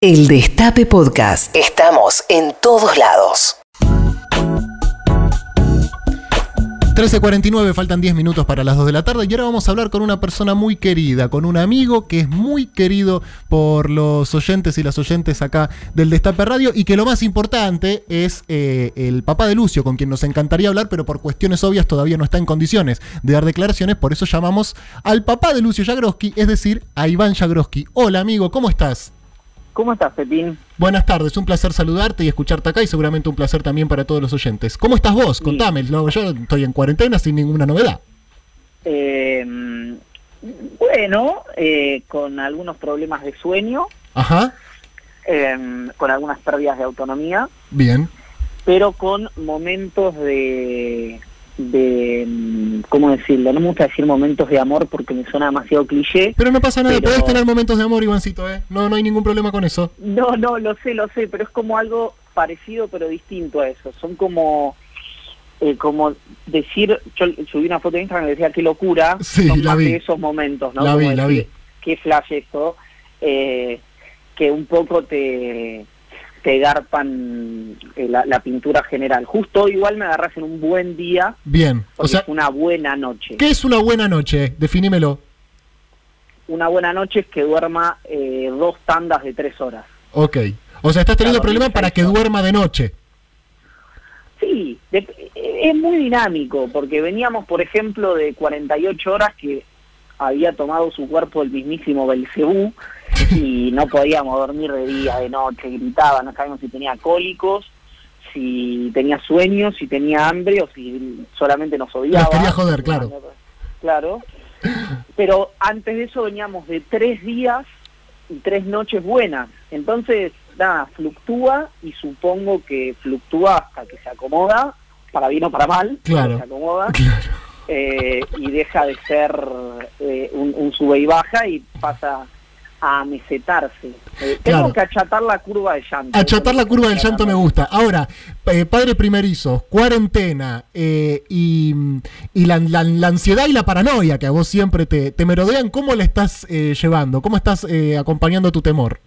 El Destape Podcast. Estamos en todos lados. 13.49, faltan 10 minutos para las 2 de la tarde y ahora vamos a hablar con una persona muy querida, con un amigo que es muy querido por los oyentes y las oyentes acá del Destape Radio y que lo más importante es eh, el papá de Lucio, con quien nos encantaría hablar, pero por cuestiones obvias todavía no está en condiciones de dar declaraciones, por eso llamamos al papá de Lucio Jagroski, es decir, a Iván Jagroski. Hola amigo, ¿cómo estás? ¿Cómo estás, Pepín? Buenas tardes, un placer saludarte y escucharte acá y seguramente un placer también para todos los oyentes. ¿Cómo estás vos? Contame, no, yo estoy en cuarentena sin ninguna novedad. Eh, bueno, eh, con algunos problemas de sueño, Ajá, eh, con algunas pérdidas de autonomía, bien. pero con momentos de, de, mm, ¿cómo decirlo? No me gusta decir momentos de amor porque me suena demasiado cliché. Pero no pasa nada, Pero- podés tener momentos de amor, Ivancito, ¿eh? No, no hay ningún problema con eso. No, no, lo sé, lo sé, pero es como algo parecido pero distinto a eso. Son como... eh, como decir, yo subí una foto de Instagram que decía qué locura, Sí, son la más vi. de esos momentos, ¿no? La Como vi, la vi. Qué flash esto, eh, que un poco te, te garpan eh, la, la pintura general. Justo igual me agarras en un buen día, Bien. O sea, es una buena noche. ¿qué es una buena noche? Definímelo. Una buena noche es que duerma eh, dos tandas de tres horas. Ok. O sea, estás teniendo problemas para que duerma de noche. Sí, de- es muy dinámico, porque veníamos, por ejemplo, de 48 horas que había tomado su cuerpo el mismísimo Belcebú y no podíamos dormir de día, de noche, gritaba, no sabíamos si tenía cólicos, si tenía sueños, si tenía hambre o si solamente nos odiaba. Nos quería joder, claro. Claro. Pero antes de eso veníamos de tres días y tres noches buenas. Entonces, nada, fluctúa y supongo que fluctúa hasta que se acomoda, para bien o para mal, Claro. se acomoda Claro. Eh, y deja de ser eh, un, un sube y baja y pasa a mesetarse. Eh, Claro. Tengo que achatar la curva de llanto. Achatar la curva del llanto me gusta. Ahora, padre primerizo, cuarentena y, y la, la- la ansiedad y la paranoia que a vos siempre te, te merodean, ¿cómo la estás llevando? ¿Cómo estás acompañando tu temor?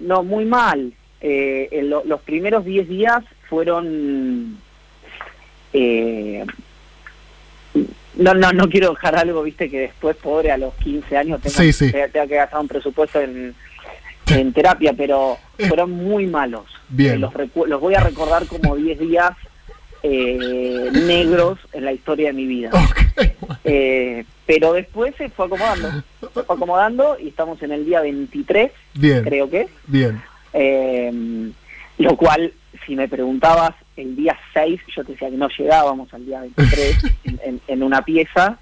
No, muy mal. En lo- los primeros 10 días fueron... eh, no, no, no quiero dejar algo, viste, que después, pobre, a los 15 años tenga, Sí, sí. tenga- que gastar un presupuesto en, en terapia, pero fueron muy malos. Bien. Eh, los, los voy a recordar como 10 días eh, negros en la historia de mi vida. Eh, pero después se fue acomodando, se fue acomodando y estamos en el día 23, Bien, creo que. bien. Eh, lo cual, si me preguntabas el día 6, yo te decía que no llegábamos al día 23 en, en- en una pieza,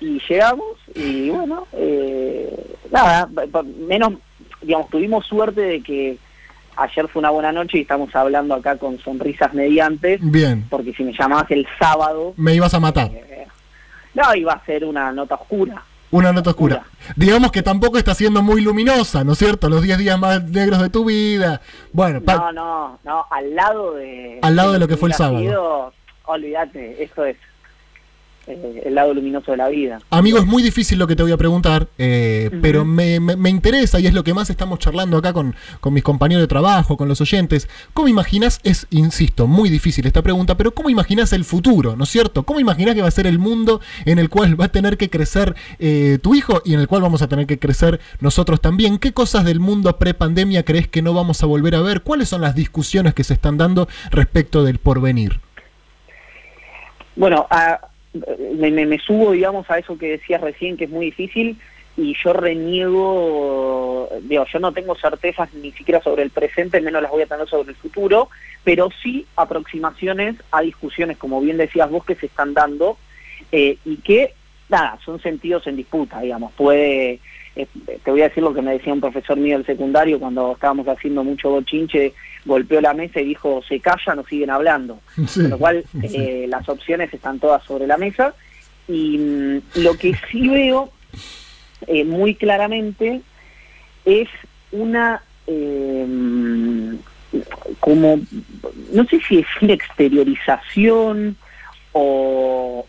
y llegamos, y bueno, eh, nada, menos, digamos, tuvimos suerte de que ayer fue una buena noche y estamos hablando acá con sonrisas mediantes, Bien. porque si me llamabas el sábado, Me ibas a matar. eh, no, iba a ser una nota oscura. Una nota oscura. Digamos que tampoco está siendo muy luminosa, ¿no es cierto? Los 10 días más negros de tu vida. Bueno, No, no, no, al lado de... Al lado de lo que fue el sábado. olvídate, esto es eh, el lado luminoso de la vida. Amigo, es muy difícil lo que te voy a preguntar, eh, pero me, me- me interesa y es lo que más estamos charlando acá con, con mis compañeros de trabajo, con los oyentes. ¿Cómo imaginas, es, insisto, muy difícil esta pregunta, pero cómo imaginas el futuro, ¿no es cierto? ¿Cómo imaginas que va a ser el mundo en el cual va a tener que crecer eh, tu hijo y en el cual vamos a tener que crecer nosotros también? ¿Qué cosas del mundo pre-pandemia crees que no vamos a volver a ver? ¿Cuáles son las discusiones que se están dando respecto del porvenir? Bueno, a- me, me- me subo, digamos, a eso que decías recién, que es muy difícil, y yo reniego, digo, yo no tengo certezas ni siquiera sobre el presente, menos las voy a tener sobre el futuro, pero sí aproximaciones a discusiones, como bien decías vos, que se están dando, eh, y que, nada, son sentidos en disputa, digamos, puede... eh, te voy a decir lo que me decía un profesor mío del secundario cuando estábamos haciendo mucho bochinche, golpeó la mesa y dijo, se callan o siguen hablando. Sí, Con lo cual, sí. eh, las opciones están todas sobre la mesa. Y mm, lo que sí veo eh, muy claramente es una, eh, como, no sé si decir exteriorización o,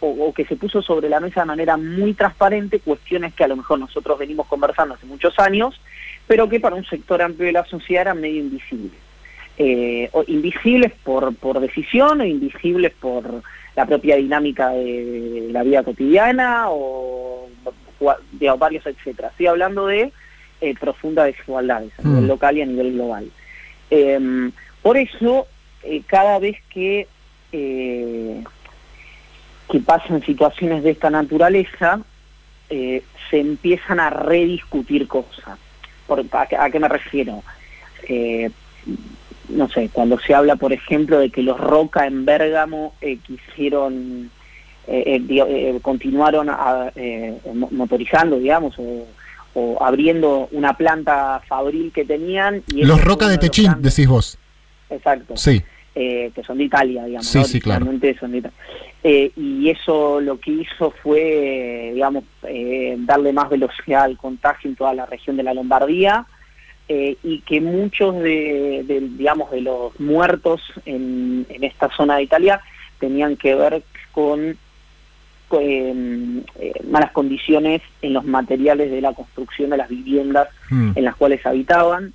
o- que se puso sobre la mesa de manera muy transparente cuestiones que a lo mejor nosotros venimos conversando hace muchos años, pero que para un sector amplio de la sociedad eran medio invisibles. Eh, o invisibles por, por decisión o invisibles por la propia dinámica de la vida cotidiana o de varios, etcétera. Estoy hablando de eh, profundas desigualdades a nivel mm. local y a nivel global. Em, por eso, eh, cada vez que, eh, que pasan situaciones de esta naturaleza, se empiezan a rediscutir cosas. Por, a, qué me refiero? no sé, cuando se habla, por ejemplo, de que los Roca en Bérgamo quisieron, continuaron motorizando, digamos, o, abriendo una planta fabril que tenían. Y los Roca de Techín, decís vos. Exacto. Sí. Eh, que son de Italia, digamos. Sí, sí, claro. Eh, y eso lo que hizo fue, digamos, eh, darle más velocidad al contagio en toda la región de la Lombardía y que muchos de, digamos, de los muertos en, en esta zona de Italia tenían que ver con eh, malas condiciones en los materiales de la construcción de las viviendas hmm. en las cuales habitaban.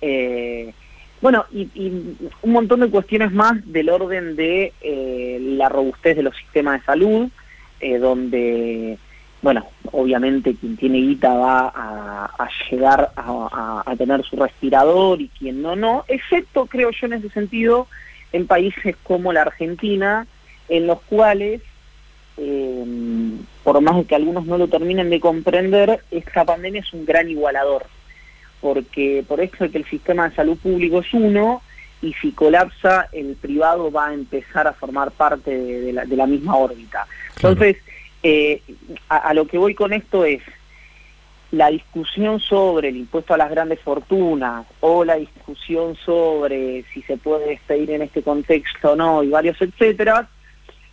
Eh, bueno, y, un montón de cuestiones más del orden de eh, la robustez de los sistemas de salud, donde, bueno, obviamente quien tiene guita va a, llegar a, a, tener su respirador y quien no, no, excepto, creo yo, en ese sentido, en países como la Argentina, en los cuales eh, por más de que algunos no lo terminen de comprender, esta pandemia es un gran igualador, porque por eso es que el sistema de salud público es uno, y si colapsa, el privado va a empezar a formar parte de, la, misma órbita. Entonces, eh, a, lo que voy con esto es, la discusión sobre el impuesto a las grandes fortunas o la discusión sobre si se puede despedir en este contexto o no y varios etcétera,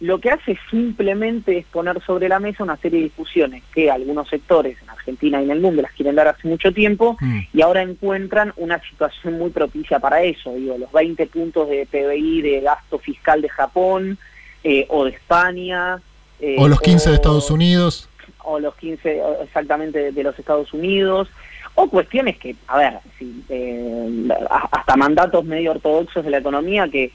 lo que hace simplemente es poner sobre la mesa una serie de discusiones que algunos sectores en Argentina y en el mundo las quieren dar hace mucho tiempo mm. y ahora encuentran una situación muy propicia para eso. Digo, los 20 puntos de PBI de gasto fiscal de Japón eh, o de España. Eh, o los 15 de Estados Unidos. O los 15 exactamente de, los Estados Unidos. O cuestiones que, a ver, eh, hasta mandatos medio ortodoxos de la economía que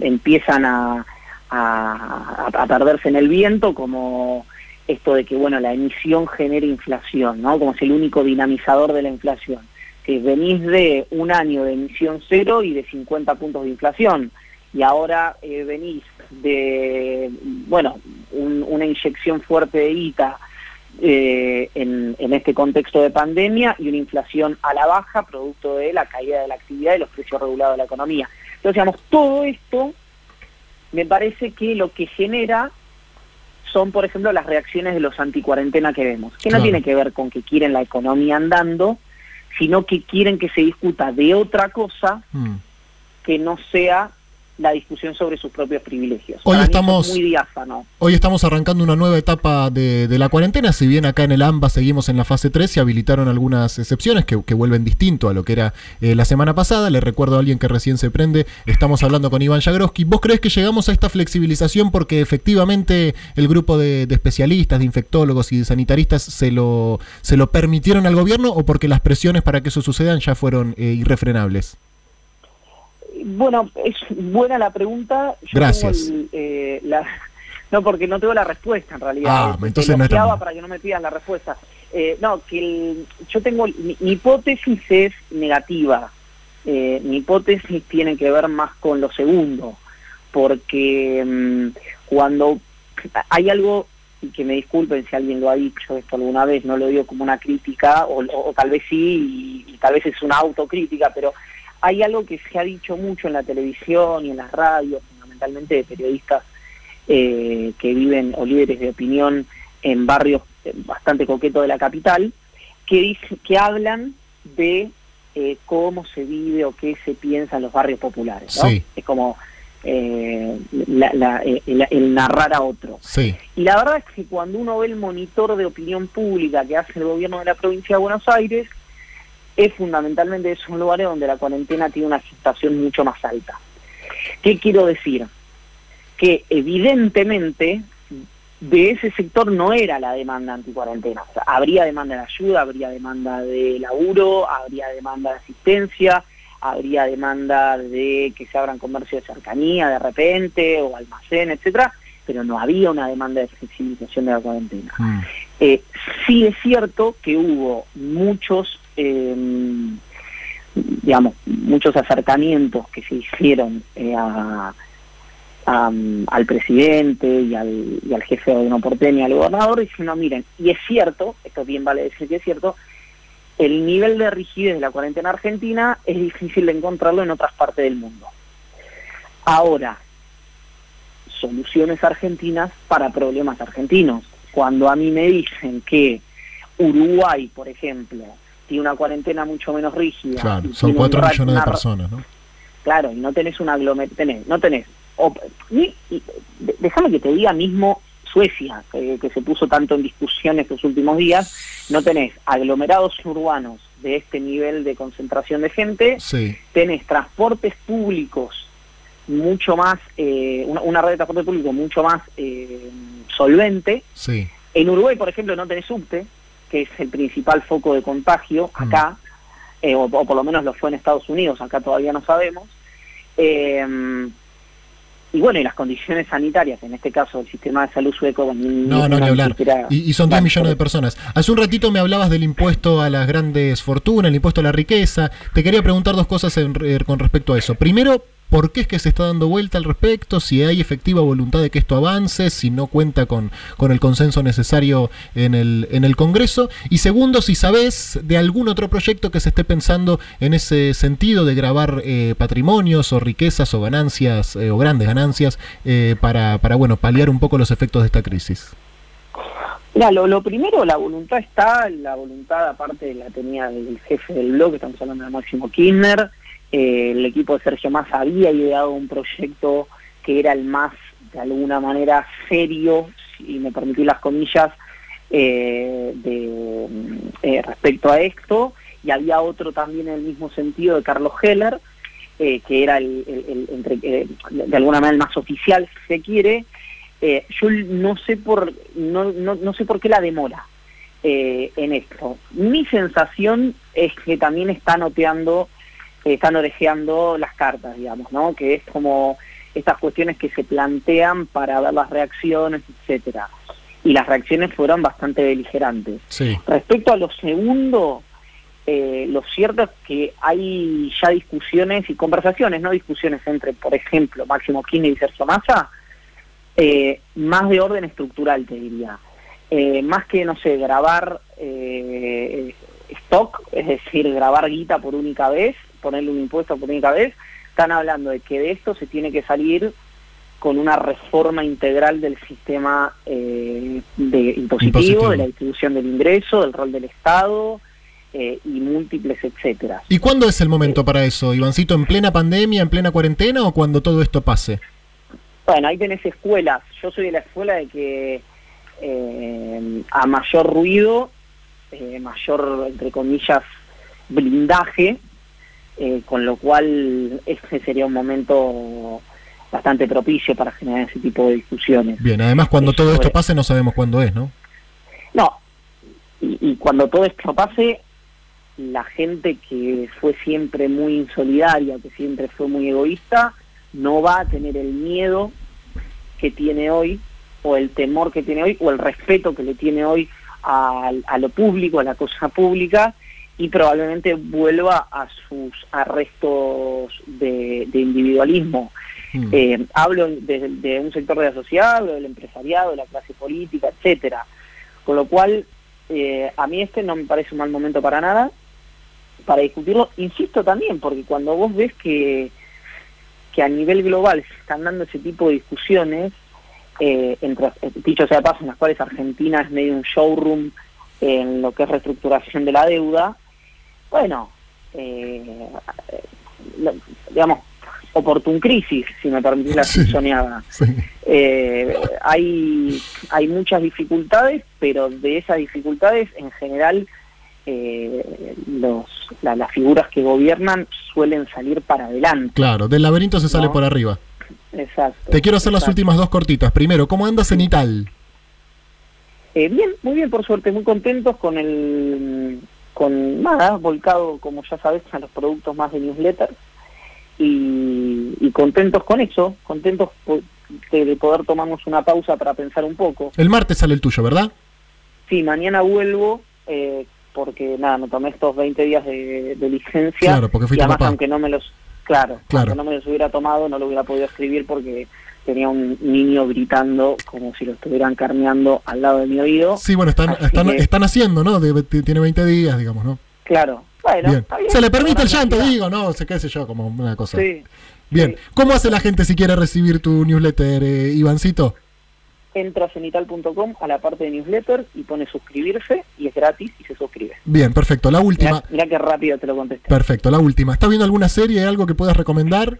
empiezan a a, perderse en el viento, como esto de que bueno la emisión genera inflación, ¿no? Como es el único dinamizador de la inflación. Que venís de un año de emisión cero y de 50 puntos de inflación, y ahora eh, venís de, bueno, una inyección fuerte de ITA eh, en, en, este contexto de pandemia y una inflación a la baja, producto de la caída de la actividad y los precios regulados de la economía. Entonces, digamos, todo esto me parece que lo que genera son, por ejemplo, las reacciones de los anticuarentena que vemos, que no tiene que ver con que quieren la economía andando, sino que quieren que se discuta de otra cosa mm. que no sea la discusión sobre sus propios privilegios. Hoy estamos, muy diáfano. Hoy estamos arrancando una nueva etapa de, la cuarentena, si bien acá en el AMBA seguimos en la fase 3, se habilitaron algunas excepciones que, vuelven distinto a lo que era eh, la semana pasada. Le recuerdo a alguien que recién se prende, estamos hablando con Iván Jagroski. ¿Vos crees que llegamos a esta flexibilización porque efectivamente el grupo de, especialistas, de infectólogos y de sanitaristas se lo, se lo permitieron al gobierno o porque las presiones para que eso sucedan ya fueron eh, irrefrenables? Bueno, es buena la pregunta. Gracias. Eh, no, porque no tengo la respuesta en realidad. Ah, entonces no para que no me pidas la respuesta. Eh, no, que yo tengo, mi, hipótesis es negativa. Eh, mi hipótesis tiene que ver más con lo segundo, porque mm, cuando hay algo, y que me disculpen si alguien lo ha dicho esto alguna vez, no lo digo como una crítica, o, tal vez sí, y, y, tal vez es una autocrítica, pero hay algo que se ha dicho mucho en la televisión y en las radios, fundamentalmente de periodistas eh, que viven o líderes de opinión en barrios eh, bastante coquetos de la capital, que, dice, que hablan de eh, cómo se vive o qué se piensa en los barrios populares. ¿no? Es como el, narrar a otro. Y la verdad es que cuando uno ve el monitor de opinión pública que hace el gobierno de la provincia de Buenos Aires, es fundamentalmente es un lugar donde la cuarentena tiene una aceptación mucho más alta. ¿Qué quiero decir? Que evidentemente de ese sector no era la demanda anticuarentena. O sea, habría demanda de ayuda, habría demanda de laburo, habría demanda de asistencia, habría demanda de que se abran comercios de cercanía de repente o almacén, etcétera, pero no había una demanda de flexibilización de la cuarentena. Mm. Eh, sí es cierto que hubo muchos, eh, digamos, muchos acercamientos que se hicieron eh, al presidente y al, y al jefe de gobierno porteño y al gobernador diciendo, miren, y es cierto, esto bien vale decir que es cierto, el nivel de rigidez de la cuarentena argentina es difícil de encontrarlo en otras partes del mundo. Ahora, soluciones argentinas para problemas argentinos. Cuando a mí me dicen que Uruguay, por ejemplo, tiene una cuarentena mucho menos rígida. Claro, y son tiene cuatro un ra- millones de personas, ¿no? Claro, y no tenés una aglomeración, no tenés, o- y- déjame que te diga mismo Suecia, que se puso tanto en discusión estos últimos días, no tenés aglomerados urbanos de este nivel de concentración de gente, Sí, tenés transportes públicos mucho más, eh, una, una red de transporte público mucho más eh, solvente. sí. En Uruguay, por ejemplo, no tenés subte, que es el principal foco de contagio acá, eh, o, o por lo menos lo fue en Estados Unidos, acá todavía no sabemos. Eh, y bueno, y las condiciones sanitarias, en este caso el sistema de salud sueco, No, no, ni hablar. siquiera- Y, y son 3 Claro, millones de personas. Hace un ratito me hablabas del impuesto a las grandes fortunas, el impuesto a la riqueza. Te quería preguntar dos cosas en re- con respecto a eso. Primero, ¿por qué es que se está dando vuelta al respecto? Si hay efectiva voluntad de que esto avance, si no cuenta con, con el consenso necesario en el, en el Congreso. Y segundo, si sabes de algún otro proyecto que se esté pensando en ese sentido de grabar eh, patrimonios o riquezas o ganancias eh, o grandes ganancias eh, para, para, bueno, paliar un poco los efectos de esta crisis. Mira, lo, lo primero, la voluntad está, la voluntad aparte la tenía el jefe del blog, estamos hablando de Máximo Kirchner, eh, el equipo de Sergio Massa había ideado un proyecto que era el más, de alguna manera, serio, si me permitís las comillas, eh, de, eh, respecto a esto, y había otro también en el mismo sentido de Carlos Heller, que era el, el- el- entre, de alguna manera el más oficial, si se quiere, yo no sé por no, no, no sé por qué la demora eh, en esto. Mi sensación es que también están oteando, eh, están orejeando las cartas, digamos, ¿no? Que es como estas cuestiones que se plantean para ver las reacciones, etcétera. Y las reacciones fueron bastante beligerantes. Sí. Respecto a lo segundo, eh, lo cierto es que hay ya discusiones y conversaciones, no discusiones entre, por ejemplo, Máximo Kirchner y Sergio Massa, eh, más de orden estructural, te diría. Eh, más que, no sé, grabar eh, stock, es decir, grabar guita por única vez, ponerle un impuesto por única vez, están hablando de que de esto se tiene que salir con una reforma integral del sistema eh, de impositivo, Impositivo. de la distribución del ingreso, del rol del Estado eh, y múltiples etcétera. ¿Y cuándo es el momento para eso, Ivancito? ¿En plena pandemia, en plena cuarentena o cuando todo esto pase? Bueno, ahí tenés escuelas. Yo soy de la escuela de que eh, a mayor ruido, eh, mayor, entre comillas, blindaje, eh, con lo cual este sería un momento bastante propicio para generar ese tipo de discusiones. Bien, además cuando Eso todo esto es. pase no sabemos cuándo es, ¿no? No, y, y cuando todo esto pase, la gente que fue siempre muy insolidaria, que siempre fue muy egoísta, no va a tener el miedo que tiene hoy, o el temor que tiene hoy, o el respeto que le tiene hoy a, a lo público, a la cosa pública, y probablemente vuelva a sus arrestos de, de individualismo. Mm. Eh, hablo de, de un sector de la sociedad, hablo del empresariado, de la clase política, etcétera. Con lo cual, eh, a mí este no me parece un mal momento para nada para discutirlo. Insisto también, porque cuando vos ves que, que a nivel global se están dando ese tipo de discusiones, eh, entre, dicho sea de paso, en las cuales Argentina es medio un showroom en lo que es reestructuración de la deuda, bueno, eh, lo- digamos, oportun crisis, si me permitís la Sí. soñada. Sí. Eh, hay, hay muchas dificultades, pero de esas dificultades, en general, eh, los, la- las figuras que gobiernan suelen salir para adelante. Claro, del laberinto se sale No. por arriba. Exacto. Te quiero hacer las últimas dos cortitas. Primero, ¿cómo andas en Ital? Eh, bien, muy bien, por suerte, muy contentos con el, con nada, volcado, como ya sabes, a los productos más de newsletter y, y contentos con eso, contentos de, de poder tomarnos una pausa para pensar un poco. El martes sale el tuyo, ¿verdad? Sí, mañana vuelvo eh, porque nada, me tomé estos 20 días de, de licencia Claro, porque y además papá. aunque no me los claro, Claro. no me los hubiera tomado no lo hubiera podido escribir porque tenía un niño gritando como si lo estuvieran carneando al lado de mi oído. Sí, bueno, están, Así están, que- están haciendo, ¿no? De- tiene 20 días, digamos, ¿no? Claro. Bueno, Bien. está bien, Se le permite el llanto, cantidad. digo, ¿no? sé qué sé yo, como una cosa. Sí. Bien. sí. ¿Cómo hace la gente si quiere recibir tu newsletter, eh, Ivancito? Entra a cenital.com a la parte de newsletter y pone suscribirse y es gratis y se suscribe. Bien, perfecto. La última. Mirá, mirá qué rápido te lo contesté. Perfecto, la última. ¿Estás viendo alguna serie, algo que puedas recomendar?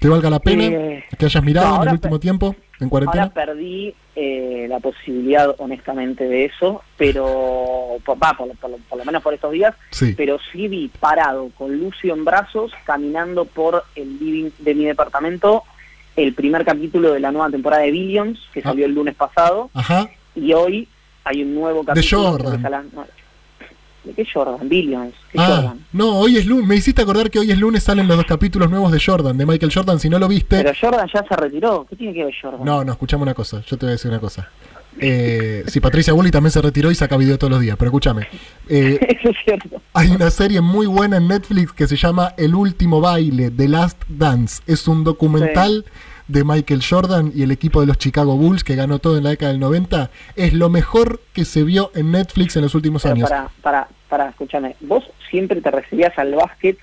¿Que valga la pena? Eh, ¿Que hayas mirado no, en el último tiempo? ¿En cuarentena? Ahora perdí eh, la posibilidad, honestamente, de eso, pero por, va, por, por lo menos por estos días, Sí. pero sí vi parado con Lucio en brazos, caminando por el living de mi departamento, el primer capítulo de la nueva temporada de Billions, que Ah. salió el lunes pasado, Ajá. y hoy hay un nuevo capítulo. Jordan. creo que la- ¿De qué Jordan? Billions. ¿Qué Ah, Jordan? no, hoy es lunes. Me hiciste acordar que hoy es lunes, salen los dos capítulos nuevos de Jordan, de Michael Jordan. Si no lo viste. Pero Jordan ya se retiró. ¿Qué tiene que ver Jordan? No, no, escuchame una cosa. Yo te voy a decir una cosa. Eh, si Patricia Bully también se retiró y saca video todos los días, pero escúchame. Eh, Eso es cierto. Hay una serie muy buena en Netflix que se llama El último baile, The Last Dance. Es un documental de Michael Jordan y el equipo de los Chicago Bulls que ganó todo en la década del 90. Es lo mejor que se vio en Netflix en los últimos Pero años. para, para, para, escúchame, vos siempre te referías al básquet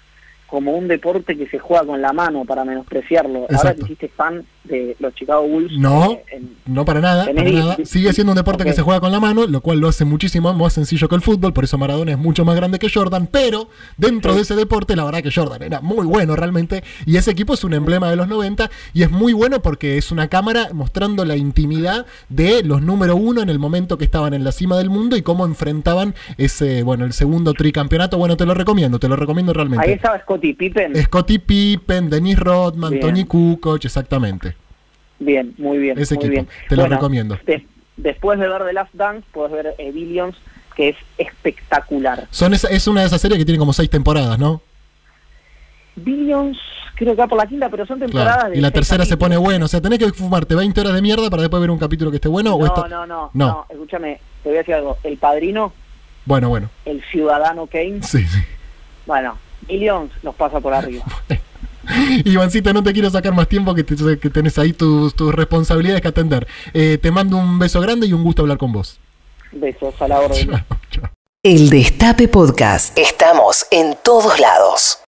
como un deporte que se juega con la mano para menospreciarlo. Ahora te hiciste fan de los Chicago Bulls. No, eh, en- no para nada, para Sigue siendo un deporte que se juega con la mano, lo cual lo hace muchísimo más sencillo que el fútbol, por eso Maradona es mucho más grande que Jordan, pero dentro Sí. de ese deporte la verdad que Jordan era muy bueno realmente y ese equipo es un emblema de los 90 y es muy bueno porque es una cámara mostrando la intimidad de los número uno en el momento que estaban en la cima del mundo y cómo enfrentaban ese, bueno, el segundo tricampeonato. Bueno, te lo recomiendo, te lo recomiendo realmente. Ahí estaba Scottie Pippen. Scottie Pippen, Dennis Rodman, Bien. Tony Kukoc, exactamente. Bien, muy bien. Ese muy equipo, bien. te lo recomiendo. de- después de ver The Last Dance, puedes ver eh, Billions, que es espectacular. Son esa- es una de esas series que tiene como seis temporadas, ¿no? Billions, creo que va por la quinta, pero son temporadas Claro. de Y la tercera se pone buena. O sea, tenés que fumarte 20 horas de mierda para después ver un capítulo que esté bueno. o esto... no, no, No. no, escúchame, te voy a decir algo. El padrino, Bueno, bueno. el ciudadano Kane, Sí, sí. bueno, Billions los pasa por arriba. Ivancita, no te quiero sacar más tiempo que, te- que tenés ahí tus, tus responsabilidades que atender. Eh, te mando un beso grande y un gusto hablar con vos. Besos a la orden. Chao, chao. El Destape Podcast. Estamos en todos lados.